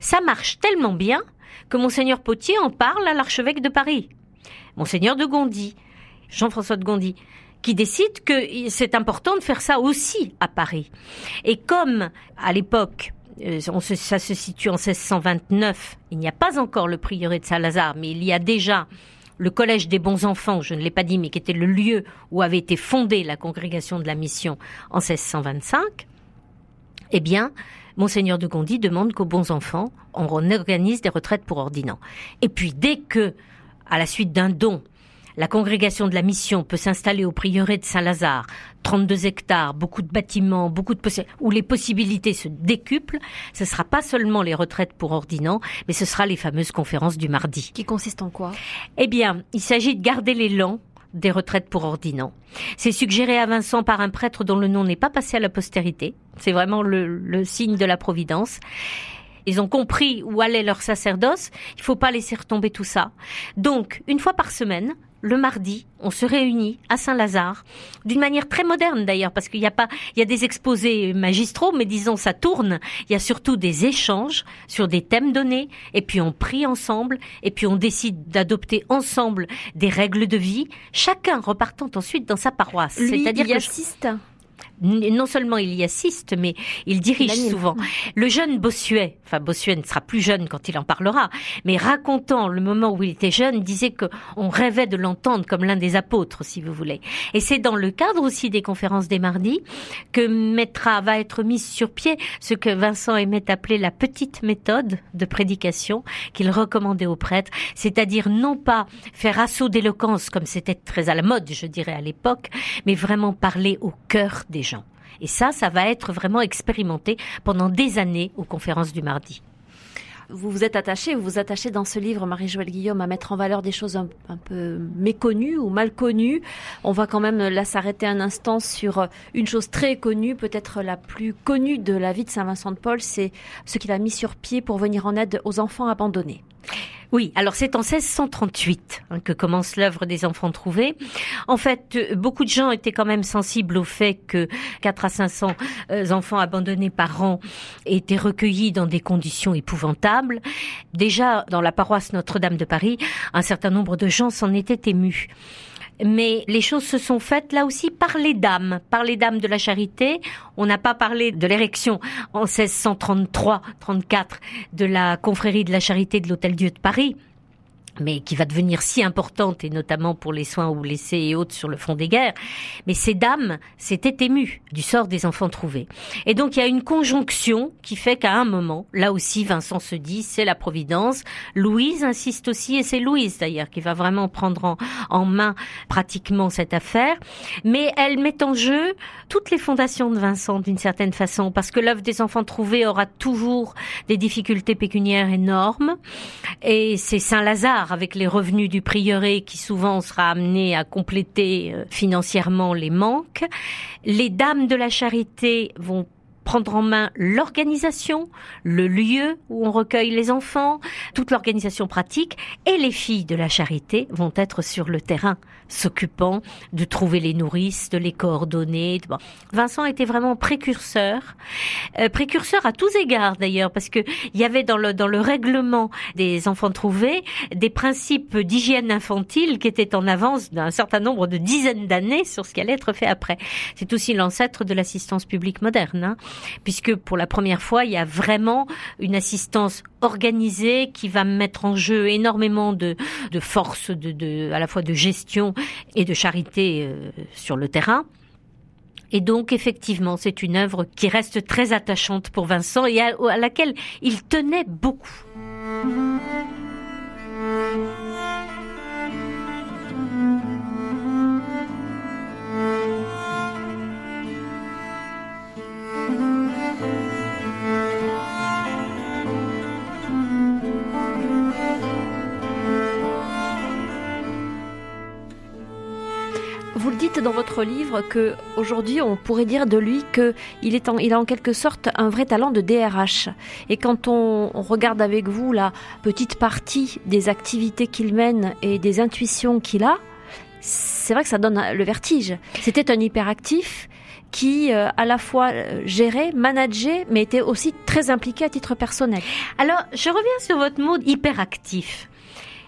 Ça marche tellement bien que monseigneur Potier en parle à l'archevêque de Paris, monseigneur de Gondy, Jean-François de Gondy, qui décide que c'est important de faire ça aussi à Paris. Et comme à l'époque euh, ça se situe en 1629. Il n'y a pas encore le prieuré de Saint-Lazare, mais il y a déjà le collège des bons enfants, je ne l'ai pas dit, mais qui était le lieu où avait été fondée la congrégation de la mission en 1625. Eh bien, Monseigneur de Gondy demande qu'aux bons enfants, on organise des retraites pour ordinants. Et puis, dès que, à la suite d'un don, la congrégation de la mission peut s'installer au prieuré de Saint-Lazare, 32 hectares, beaucoup de bâtiments, beaucoup de où les possibilités se décuplent. Ce ne sera pas seulement les retraites pour ordinants, mais ce sera les fameuses conférences du mardi. Qui consistent en quoi? Eh bien, il s'agit de garder l'élan des retraites pour ordinants. C'est suggéré à Vincent par un prêtre dont le nom n'est pas passé à la postérité. C'est vraiment le, signe de la providence. Ils ont compris où allait leur sacerdoce. Il faut pas laisser retomber tout ça. Donc, une fois par semaine, le mardi, on se réunit à Saint-Lazare, d'une manière très moderne d'ailleurs, parce qu'il n'y a pas, il y a des exposés magistraux, mais disons ça tourne. Il y a surtout des échanges sur des thèmes donnés, et puis on prie ensemble, et puis on décide d'adopter ensemble des règles de vie, chacun repartant ensuite dans sa paroisse. C'est-à-dire que assiste non seulement il y assiste, mais il dirige souvent. Le jeune Bossuet, enfin Bossuet ne sera plus jeune quand il en parlera, mais racontant le moment où il était jeune, disait que on rêvait de l'entendre comme l'un des apôtres, si vous voulez. Et c'est dans le cadre aussi des conférences des mardis que mettra, va être mise sur pied ce que Vincent aimait appeler la petite méthode de prédication qu'il recommandait aux prêtres, c'est-à-dire non pas faire assaut d'éloquence comme c'était très à la mode, je dirais à l'époque, mais vraiment parler au cœur des gens. Et ça, ça va être vraiment expérimenté pendant des années aux conférences du mardi. Vous vous êtes attaché, vous vous attachez dans ce livre, Marie-Joëlle Guillaume, à mettre en valeur des choses un, peu méconnues ou mal connues. On va quand même là s'arrêter un instant sur une chose très connue, peut-être la plus connue de la vie de Saint-Vincent de Paul, c'est ce qu'il a mis sur pied pour venir en aide aux enfants abandonnés. Oui, alors c'est en 1638 hein, que commence l'œuvre des enfants trouvés. En fait, euh, beaucoup de gens étaient quand même sensibles au fait que 4 à 500 euh, enfants abandonnés par an étaient recueillis dans des conditions épouvantables. Déjà, dans la paroisse Notre-Dame de Paris, un certain nombre de gens s'en étaient émus mais les choses se sont faites là aussi par les dames, par les dames de la charité. On n'a pas parlé de l'érection en 1633-34 de la confrérie de la charité de l'Hôtel-Dieu de Paris mais qui va devenir si importante, et notamment pour les soins ou blessés et autres sur le front des guerres. Mais ces dames s'étaient émues du sort des enfants trouvés. Et donc il y a une conjonction qui fait qu'à un moment, là aussi Vincent se dit, c'est la Providence. Louise insiste aussi, et c'est Louise d'ailleurs qui va vraiment prendre en, en, main pratiquement cette affaire. Mais elle met en jeu toutes les fondations de Vincent d'une certaine façon, parce que l'œuvre des enfants trouvés aura toujours des difficultés pécuniaires énormes. Et c'est Saint-Lazare avec les revenus du prieuré qui souvent sera amené à compléter euh, financièrement les manques. Les dames de la charité vont prendre en main l'organisation, le lieu où on recueille les enfants, toute l'organisation pratique, et les filles de la charité vont être sur le terrain, s'occupant de trouver les nourrices, de les coordonner. Vincent était vraiment précurseur, euh, précurseur à tous égards d'ailleurs, parce que il y avait dans le dans le règlement des enfants trouvés des principes d'hygiène infantile qui étaient en avance d'un certain nombre de dizaines d'années sur ce qui allait être fait après. C'est aussi l'ancêtre de l'assistance publique moderne. Hein puisque pour la première fois, il y a vraiment une assistance organisée qui va mettre en jeu énormément de, de force, de, de, à la fois de gestion et de charité euh, sur le terrain. Et donc, effectivement, c'est une œuvre qui reste très attachante pour Vincent et à laquelle il tenait beaucoup. Dans votre livre que aujourd'hui on pourrait dire de lui qu'il est il a en quelque sorte un vrai talent de DRH. Et quand on, on regarde avec vous la petite partie des activités qu'il mène et des intuitions qu'il a, c'est vrai que ça donne le vertige. C'était un hyperactif qui euh, à la fois euh, gérait, manageait, mais était aussi très impliqué à titre personnel. Alors, je reviens sur votre mot hyperactif.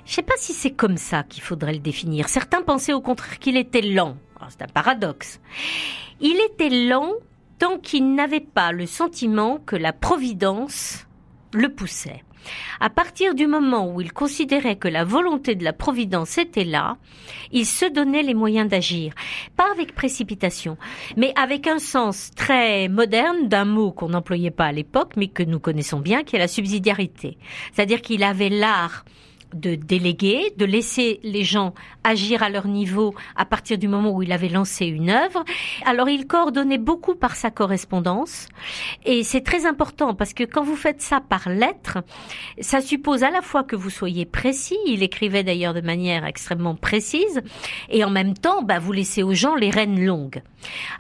Je sais pas si c'est comme ça qu'il faudrait le définir. Certains pensaient au contraire qu'il était lent. C'est un paradoxe. Il était lent tant qu'il n'avait pas le sentiment que la providence le poussait. À partir du moment où il considérait que la volonté de la Providence était là, il se donnait les moyens d'agir. Pas avec précipitation, mais avec un sens très moderne d'un mot qu'on n'employait pas à l'époque, mais que nous connaissons bien, qui est la subsidiarité. C'est-à-dire qu'il avait l'art de déléguer, de laisser les gens agir à leur niveau à partir du moment où il avait lancé une œuvre. Alors il coordonnait beaucoup par sa correspondance et c'est très important parce que quand vous faites ça par lettre, ça suppose à la fois que vous soyez précis, il écrivait d'ailleurs de manière extrêmement précise et en même temps, bah, vous laissez aux gens les rênes longues.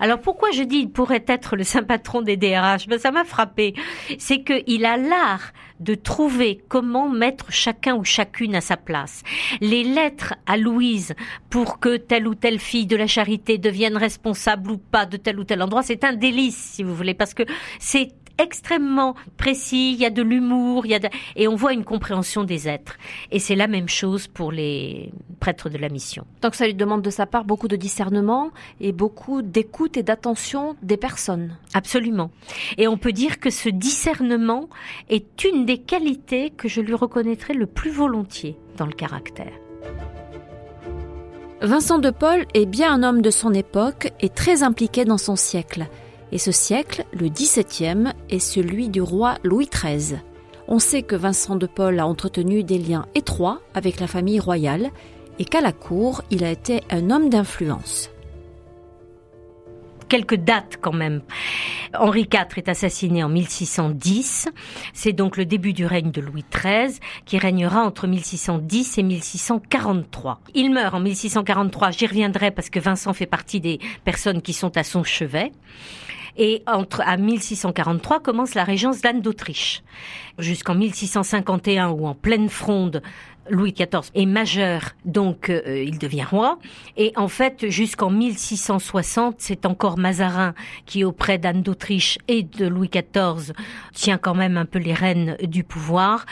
Alors pourquoi je dis il pourrait être le (laughs) saint patron des DRH ben, Ça m'a frappé. C'est qu'il a l'art de trouver comment mettre chacun ou chacune à sa place. Les lettres à Louise pour que telle ou telle fille de la charité devienne responsable ou pas de tel ou tel endroit, c'est un délice, si vous voulez, parce que c'est extrêmement précis, il y a de l'humour, il y a et on voit une compréhension des êtres. Et c'est la même chose pour les prêtres de la mission. Donc ça lui demande de sa part beaucoup de discernement et beaucoup d'écoute et d'attention des personnes. Absolument. Et on peut dire que ce discernement est une des qualités que je lui reconnaîtrai le plus volontiers dans le caractère. Vincent de Paul est bien un homme de son époque et très impliqué dans son siècle. Et ce siècle, le XVIIe, est celui du roi Louis XIII. On sait que Vincent de Paul a entretenu des liens étroits avec la famille royale et qu'à la cour, il a été un homme d'influence quelques dates quand même. Henri IV est assassiné en 1610. C'est donc le début du règne de Louis XIII qui régnera entre 1610 et 1643. Il meurt en 1643. J'y reviendrai parce que Vincent fait partie des personnes qui sont à son chevet. Et entre, à 1643 commence la régence d'Anne d'Autriche. Jusqu'en 1651, où en pleine fronde, Louis XIV est majeur, donc euh, il devient roi. Et en fait, jusqu'en 1660, c'est encore Mazarin qui, auprès d'Anne d'Autriche et de Louis XIV, tient quand même un peu les rênes du pouvoir,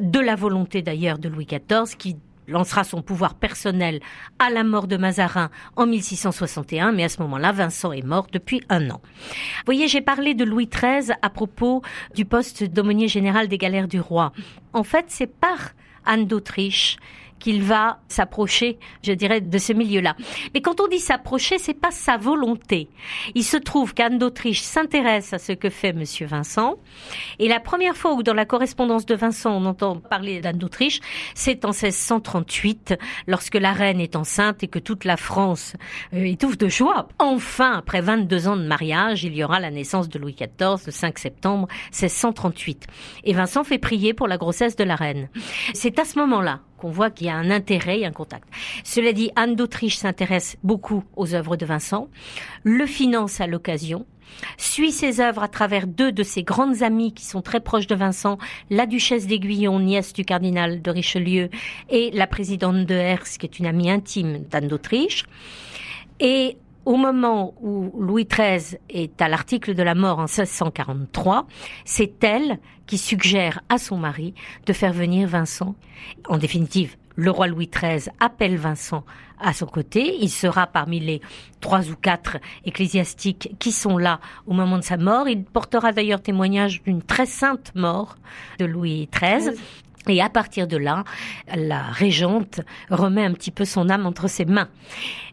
de la volonté d'ailleurs de Louis XIV, qui lancera son pouvoir personnel à la mort de Mazarin en 1661, mais à ce moment-là, Vincent est mort depuis un an. Vous voyez, j'ai parlé de Louis XIII à propos du poste d'aumônier général des galères du roi. En fait, c'est par Anne d'Autriche qu'il va s'approcher, je dirais, de ce milieu-là. Mais quand on dit s'approcher, c'est pas sa volonté. Il se trouve qu'Anne d'Autriche s'intéresse à ce que fait Monsieur Vincent. Et la première fois où dans la correspondance de Vincent on entend parler d'Anne d'Autriche, c'est en 1638, lorsque la reine est enceinte et que toute la France euh, étouffe de joie. Enfin, après 22 ans de mariage, il y aura la naissance de Louis XIV le 5 septembre 1638. Et Vincent fait prier pour la grossesse de la reine. C'est à ce moment-là qu'on voit qu'il y a un intérêt et un contact. Cela dit, Anne d'Autriche s'intéresse beaucoup aux œuvres de Vincent, le finance à l'occasion, suit ses œuvres à travers deux de ses grandes amies qui sont très proches de Vincent, la duchesse d'Aiguillon, nièce du cardinal de Richelieu, et la présidente de Hers, qui est une amie intime d'Anne d'Autriche. Et au moment où Louis XIII est à l'article de la mort en 1643, c'est elle qui suggère à son mari de faire venir Vincent. En définitive, le roi Louis XIII appelle Vincent à son côté. Il sera parmi les trois ou quatre ecclésiastiques qui sont là au moment de sa mort. Il portera d'ailleurs témoignage d'une très sainte mort de Louis XIII. Et à partir de là, la régente remet un petit peu son âme entre ses mains.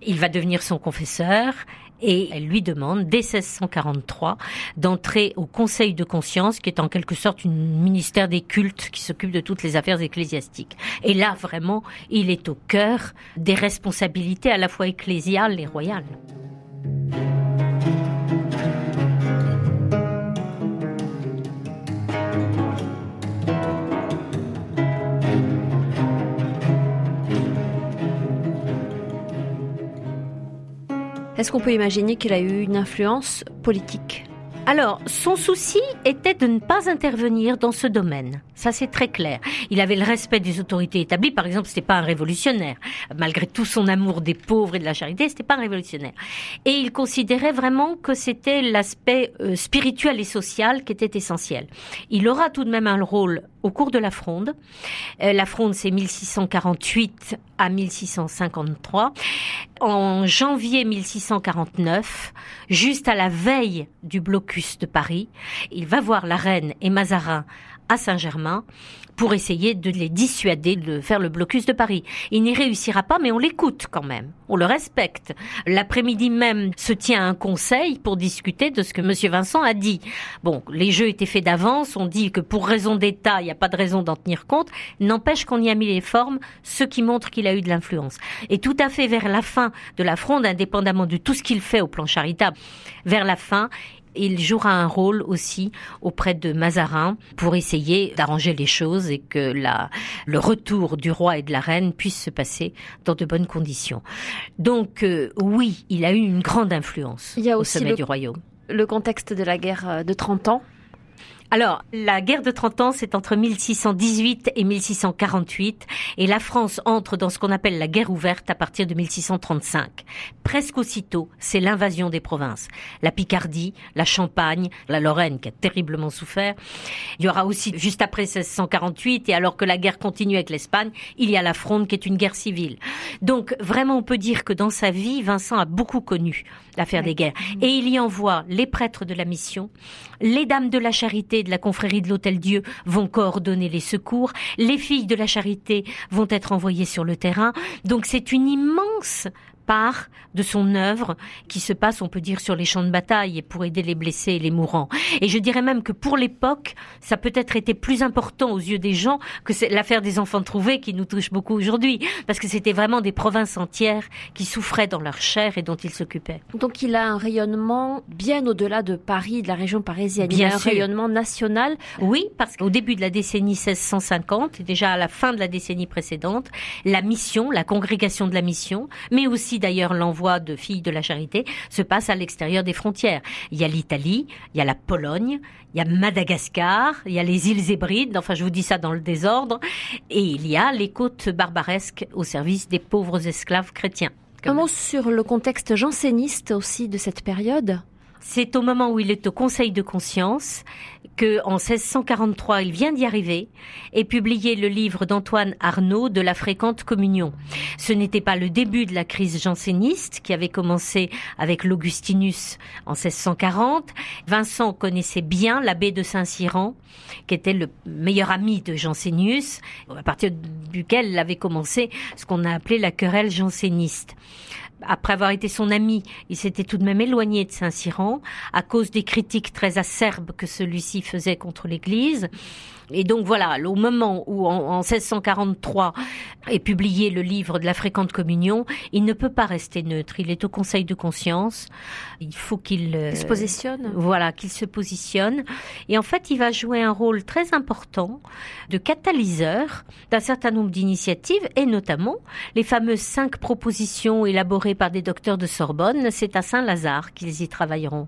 Il va devenir son confesseur et elle lui demande, dès 1643, d'entrer au Conseil de conscience, qui est en quelque sorte un ministère des cultes qui s'occupe de toutes les affaires ecclésiastiques. Et là, vraiment, il est au cœur des responsabilités à la fois ecclésiales et royales. Est-ce qu'on peut imaginer qu'il a eu une influence politique? Alors, son souci était de ne pas intervenir dans ce domaine. Ça, c'est très clair. Il avait le respect des autorités établies. Par exemple, c'était pas un révolutionnaire. Malgré tout son amour des pauvres et de la charité, c'était pas un révolutionnaire. Et il considérait vraiment que c'était l'aspect euh, spirituel et social qui était essentiel. Il aura tout de même un rôle au cours de la Fronde. Euh, la Fronde, c'est 1648 à 1653. En janvier 1649, juste à la veille du blocus de Paris, il va voir la reine et Mazarin à Saint-Germain pour essayer de les dissuader de faire le blocus de Paris. Il n'y réussira pas, mais on l'écoute quand même. On le respecte. L'après-midi même se tient un conseil pour discuter de ce que Monsieur Vincent a dit. Bon, les jeux étaient faits d'avance. On dit que pour raison d'État, il n'y a pas de raison d'en tenir compte. N'empêche qu'on y a mis les formes, ce qui montre qu'il a eu de l'influence. Et tout à fait vers la fin de la fronde, indépendamment de tout ce qu'il fait au plan charitable, vers la fin, il jouera un rôle aussi auprès de Mazarin pour essayer d'arranger les choses et que la, le retour du roi et de la reine puisse se passer dans de bonnes conditions. Donc euh, oui, il a eu une grande influence il y a au sommet du royaume. Le contexte de la guerre euh, de 30 ans alors, la guerre de 30 ans, c'est entre 1618 et 1648, et la France entre dans ce qu'on appelle la guerre ouverte à partir de 1635. Presque aussitôt, c'est l'invasion des provinces. La Picardie, la Champagne, la Lorraine qui a terriblement souffert. Il y aura aussi, juste après 1648, et alors que la guerre continue avec l'Espagne, il y a la Fronde qui est une guerre civile. Donc, vraiment, on peut dire que dans sa vie, Vincent a beaucoup connu l'affaire des guerres. Et il y envoie les prêtres de la mission, les dames de la charité de la confrérie de l'Hôtel Dieu vont coordonner les secours, les filles de la charité vont être envoyées sur le terrain. Donc c'est une immense part de son œuvre qui se passe, on peut dire, sur les champs de bataille pour aider les blessés et les mourants. Et je dirais même que pour l'époque, ça peut-être été plus important aux yeux des gens que l'affaire des enfants trouvés qui nous touche beaucoup aujourd'hui, parce que c'était vraiment des provinces entières qui souffraient dans leur chair et dont il s'occupait. Donc il a un rayonnement bien au-delà de Paris, de la région parisienne. Bien il a un rayonnement national. Oui, parce qu'au début de la décennie 1650, et déjà à la fin de la décennie précédente, la mission, la congrégation de la mission, mais aussi d'ailleurs l'envoi de filles de la charité, se passe à l'extérieur des frontières. Il y a l'Italie, il y a la Pologne, il y a Madagascar, il y a les îles Hébrides, enfin je vous dis ça dans le désordre, et il y a les côtes barbaresques au service des pauvres esclaves chrétiens. Un mot sur le contexte janséniste aussi de cette période c'est au moment où il est au Conseil de conscience que, en 1643, il vient d'y arriver et publier le livre d'Antoine Arnaud de la fréquente communion. Ce n'était pas le début de la crise janséniste qui avait commencé avec l'Augustinus en 1640. Vincent connaissait bien l'abbé de Saint-Cyran, qui était le meilleur ami de Jansénius, à partir duquel il avait commencé ce qu'on a appelé la querelle janséniste après avoir été son ami, il s'était tout de même éloigné de Saint-Cyran à cause des critiques très acerbes que celui-ci faisait contre l'Église. Et donc voilà, au moment où en, 1643 est publié le livre de la fréquente communion, il ne peut pas rester neutre. Il est au Conseil de conscience. Il faut qu'il euh, se positionne. Voilà, qu'il se positionne. Et en fait, il va jouer un rôle très important de catalyseur d'un certain nombre d'initiatives et notamment les fameuses cinq propositions élaborées par des docteurs de Sorbonne. C'est à Saint-Lazare qu'ils y travailleront.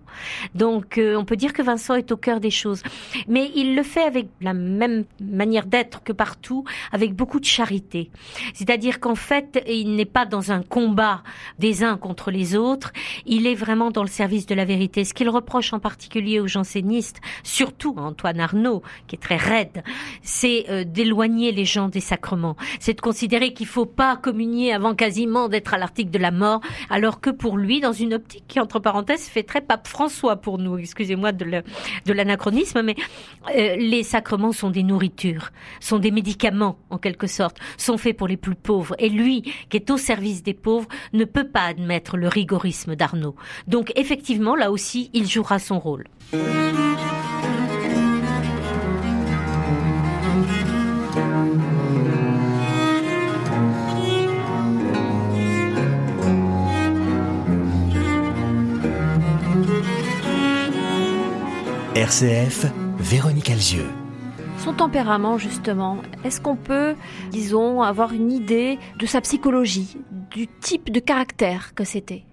Donc, euh, on peut dire que Vincent est au cœur des choses, mais il le fait avec la même manière d'être que partout, avec beaucoup de charité. C'est-à-dire qu'en fait, il n'est pas dans un combat des uns contre les autres, il est vraiment dans le service de la vérité. Ce qu'il reproche en particulier aux jansénistes, surtout à Antoine Arnaud, qui est très raide, c'est euh, d'éloigner les gens des sacrements. C'est de considérer qu'il faut pas communier avant quasiment d'être à l'article de la mort, alors que pour lui, dans une optique qui, entre parenthèses, fait très pape François pour nous, excusez-moi de l'anachronisme, mais euh, les sacrements sont des nourritures, sont des médicaments en quelque sorte, sont faits pour les plus pauvres. Et lui, qui est au service des pauvres, ne peut pas admettre le rigorisme d'Arnaud. Donc effectivement, là aussi, il jouera son rôle. RCF, Véronique Alzieux. Son tempérament, justement, est-ce qu'on peut, disons, avoir une idée de sa psychologie, du type de caractère que c'était?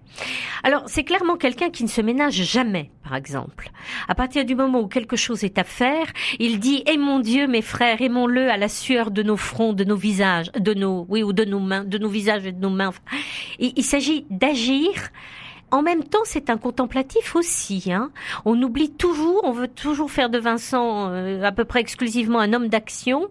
Alors, c'est clairement quelqu'un qui ne se ménage jamais, par exemple. À partir du moment où quelque chose est à faire, il dit "Eh mon Dieu, mes frères, aimons-le à la sueur de nos fronts, de nos visages, de nos oui ou de nos mains, de nos visages et de nos mains." il s'agit d'agir en même temps, c'est un contemplatif aussi. Hein. On oublie toujours, on veut toujours faire de Vincent euh, à peu près exclusivement un homme d'action.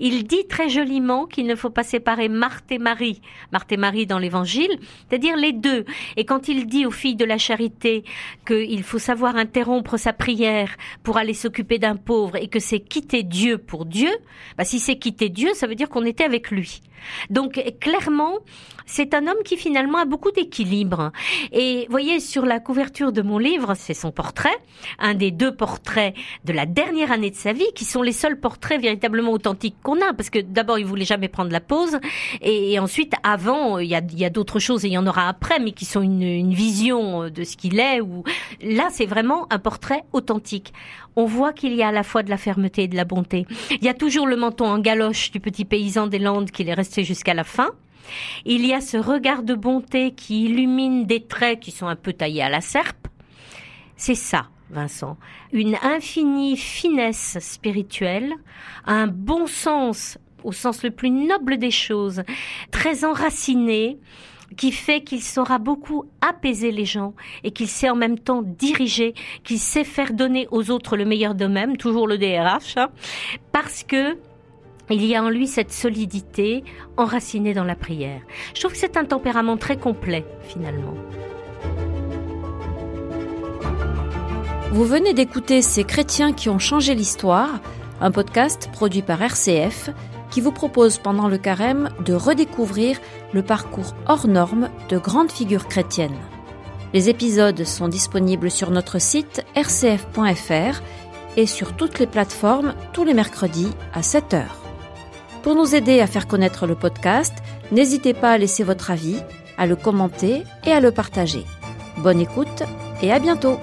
Il dit très joliment qu'il ne faut pas séparer Marthe et Marie, Marthe et Marie dans l'Évangile, c'est-à-dire les deux. Et quand il dit aux filles de la charité qu'il faut savoir interrompre sa prière pour aller s'occuper d'un pauvre et que c'est quitter Dieu pour Dieu, bah si c'est quitter Dieu, ça veut dire qu'on était avec lui. Donc clairement, c'est un homme qui finalement a beaucoup d'équilibre. Et voyez, sur la couverture de mon livre, c'est son portrait, un des deux portraits de la dernière année de sa vie, qui sont les seuls portraits véritablement authentiques qu'on a, parce que d'abord, il voulait jamais prendre la pause, et, ensuite, avant, il y a, d'autres choses, et il y en aura après, mais qui sont une, vision de ce qu'il est, là, c'est vraiment un portrait authentique on voit qu'il y a à la fois de la fermeté et de la bonté. Il y a toujours le menton en galoche du petit paysan des Landes qu'il est resté jusqu'à la fin. Il y a ce regard de bonté qui illumine des traits qui sont un peu taillés à la serpe. C'est ça, Vincent. Une infinie finesse spirituelle, un bon sens au sens le plus noble des choses, très enraciné, qui fait qu'il saura beaucoup apaiser les gens et qu'il sait en même temps diriger, qu'il sait faire donner aux autres le meilleur d'eux-mêmes, toujours le DRH, hein, parce que il y a en lui cette solidité enracinée dans la prière. Je trouve que c'est un tempérament très complet, finalement. Vous venez d'écouter Ces chrétiens qui ont changé l'histoire, un podcast produit par RCF qui vous propose pendant le carême de redécouvrir le parcours hors norme de grandes figures chrétiennes. Les épisodes sont disponibles sur notre site rcf.fr et sur toutes les plateformes tous les mercredis à 7 heures. Pour nous aider à faire connaître le podcast, n'hésitez pas à laisser votre avis, à le commenter et à le partager. Bonne écoute et à bientôt